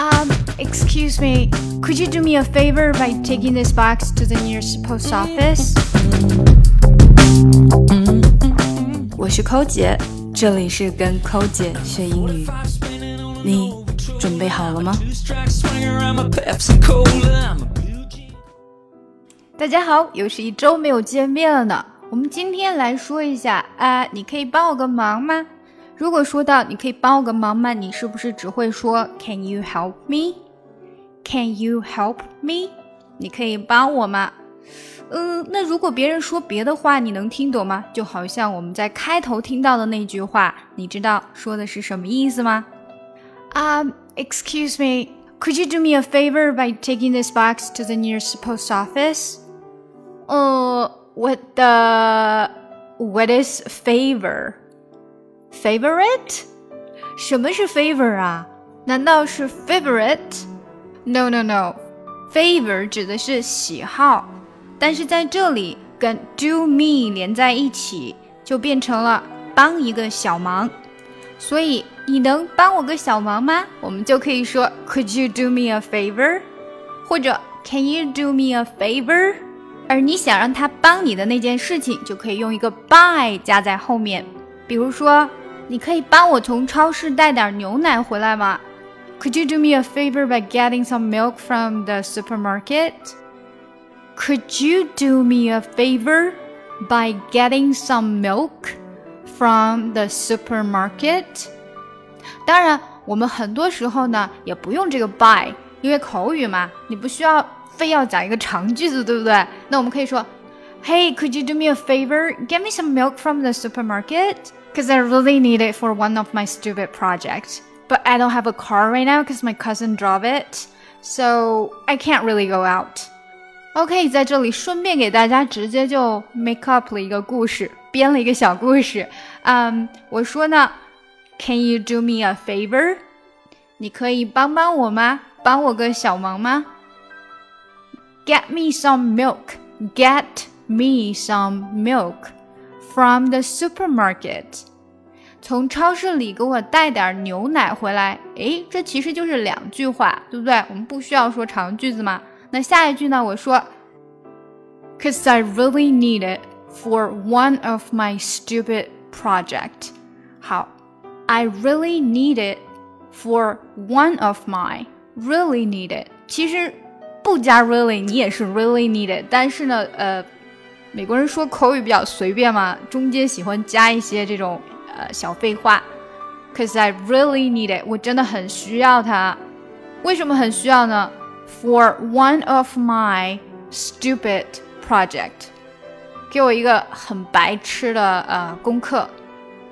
Um, excuse me, could you do me a favor by taking this box to the nearest post office? 我是抠姐，这里是跟抠姐学英语。你准备好了吗？大家好，又是一周没有见面了呢。我们今天来说一下啊，你可以帮我个忙吗？如果说到你可以帮我个忙吗？你是不是只会说 Can you help me? Can you help me? 你可以帮我吗？嗯，那如果别人说别的话，你能听懂吗？就好像我们在开头听到的那句话，你知道说的是什么意思吗？Um, excuse me, could you do me a favor by taking this box to the nearest post office? 呃，what the what is favor? Favorite？什么是 favor 啊？难道是 favorite？No no no，favor 指的是喜好，但是在这里跟 do me 连在一起，就变成了帮一个小忙。所以你能帮我个小忙吗？我们就可以说 Could you do me a favor？或者 Can you do me a favor？而你想让他帮你的那件事情，就可以用一个 by 加在后面，比如说。你可以帮我从超市带点牛奶回来吗？Could you do me a favor by getting some milk from the supermarket? Could you do me a favor by getting some milk from the supermarket? 当然，我们很多时候呢也不用这个 by，因为口语嘛，你不需要非要讲一个长句子，对不对？那我们可以说 ，Hey, could you do me a favor? Get me some milk from the supermarket. Because I really need it for one of my stupid projects. But I don't have a car right now because my cousin drove it. So I can't really go out. OK，在这里顺便给大家直接就 make up 了一个故事，编了一个小故事。嗯，我说呢，Can you do me a favor？你可以帮帮我吗？帮我个小忙吗？Get me some milk. Get me some milk from the supermarket，从超市里给我带点牛奶回来。诶，这其实就是两句话，对不对？我们不需要说长句子嘛。那下一句呢？我说，Cause I really need it for one of my stupid project。好，I really need it for one of my really need it。其实不加 really，你也是 really need it。但是呢，呃。 美国人说口语比较随便嘛，中间喜欢加一些这种呃小废话。Cause I really need it，我真的很需要它。为什么很需要呢？For one of my stupid project，给我一个很白痴的呃功课。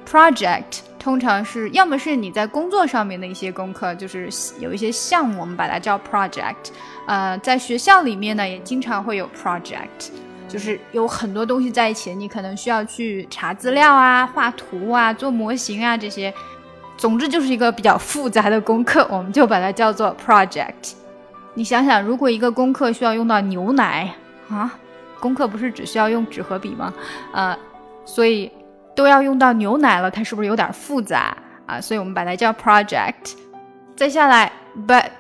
Project 通常是要么是你在工作上面的一些功课，就是有一些项目，我们把它叫 project。呃，在学校里面呢，也经常会有 project。就是有很多东西在一起，你可能需要去查资料啊、画图啊、做模型啊这些。总之就是一个比较复杂的功课，我们就把它叫做 project。你想想，如果一个功课需要用到牛奶啊，功课不是只需要用纸和笔吗？呃，所以都要用到牛奶了，它是不是有点复杂啊？所以我们把它叫 project。再下来，But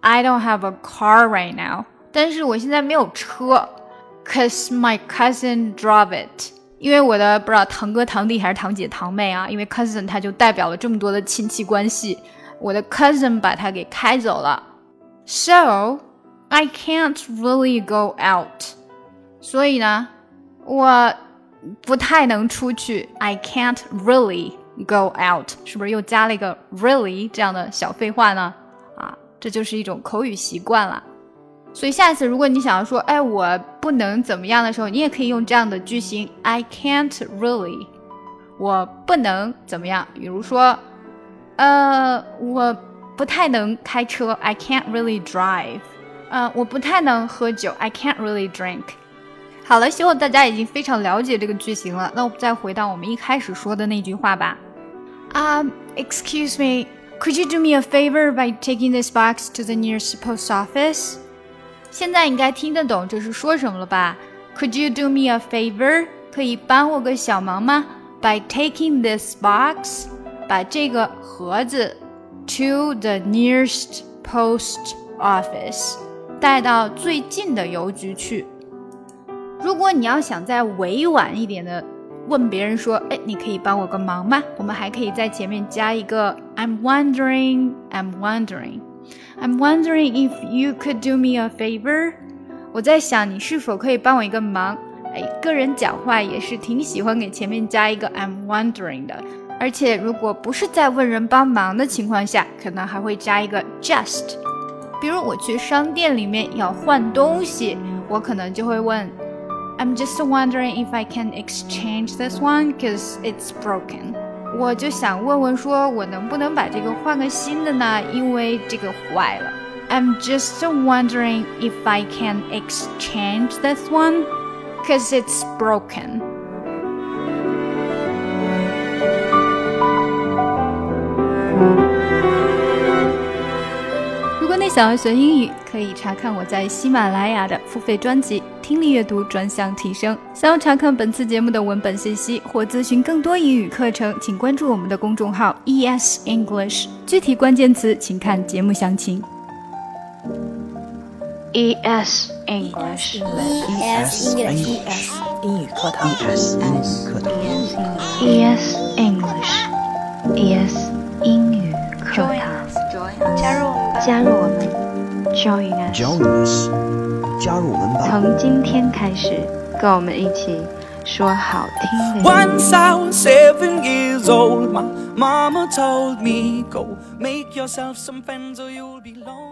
I don't have a car right now。但是我现在没有车。Cause my cousin drove it，因为我的不知道堂哥堂弟还是堂姐堂妹啊，因为 cousin 它就代表了这么多的亲戚关系，我的 cousin 把它给开走了，so I can't really go out，所以呢，我不太能出去，I can't really go out，是不是又加了一个 really 这样的小废话呢？啊，这就是一种口语习惯了。所以下一次，如果你想要说，哎，我不能怎么样的时候，你也可以用这样的句型：I can't really，我不能怎么样。比如说，呃，我不太能开车，I can't really drive。呃，我不太能喝酒，I can't really drink。好了，希望大家已经非常了解这个句型了。那我们再回到我们一开始说的那句话吧。Um, excuse me, could you do me a favor by taking this box to the nearest post office? 现在应该听得懂这是说什么了吧？Could you do me a favor？可以帮我个小忙吗？By taking this box，把这个盒子 to the nearest post office，带到最近的邮局去。如果你要想再委婉一点的问别人说，哎，你可以帮我个忙吗？我们还可以在前面加一个 I'm wondering, I'm wondering, I'm wondering if you could do me a favor。我在想你是否可以帮我一个忙。哎，个人讲话也是挺喜欢给前面加一个 I'm wondering 的，而且如果不是在问人帮忙的情况下，可能还会加一个 just。比如我去商店里面要换东西，我可能就会问。I'm just wondering if I can exchange this one cause it's broken。 我就想问问，说我能不能把这个换个新的呢？因为这个坏了。I'm just wondering if I can exchange this one cause it's broken。如果你 想要学英语，可以查看我在喜马拉雅的付费专辑。听力阅读专项提升。想要查看本次节目的文本信息或咨询更多英语课程，请关注我们的公众号 ES English。具体关键词请看节目详情。ES English。ES English。英语课堂。ES 英语课堂。ES English。加入我们。Join us。Join us。加入我们吧！从今天开始，跟我们一起说好听的。Once I was seven years old, my mama told me, Go make yourself some friends or you'll be lonely.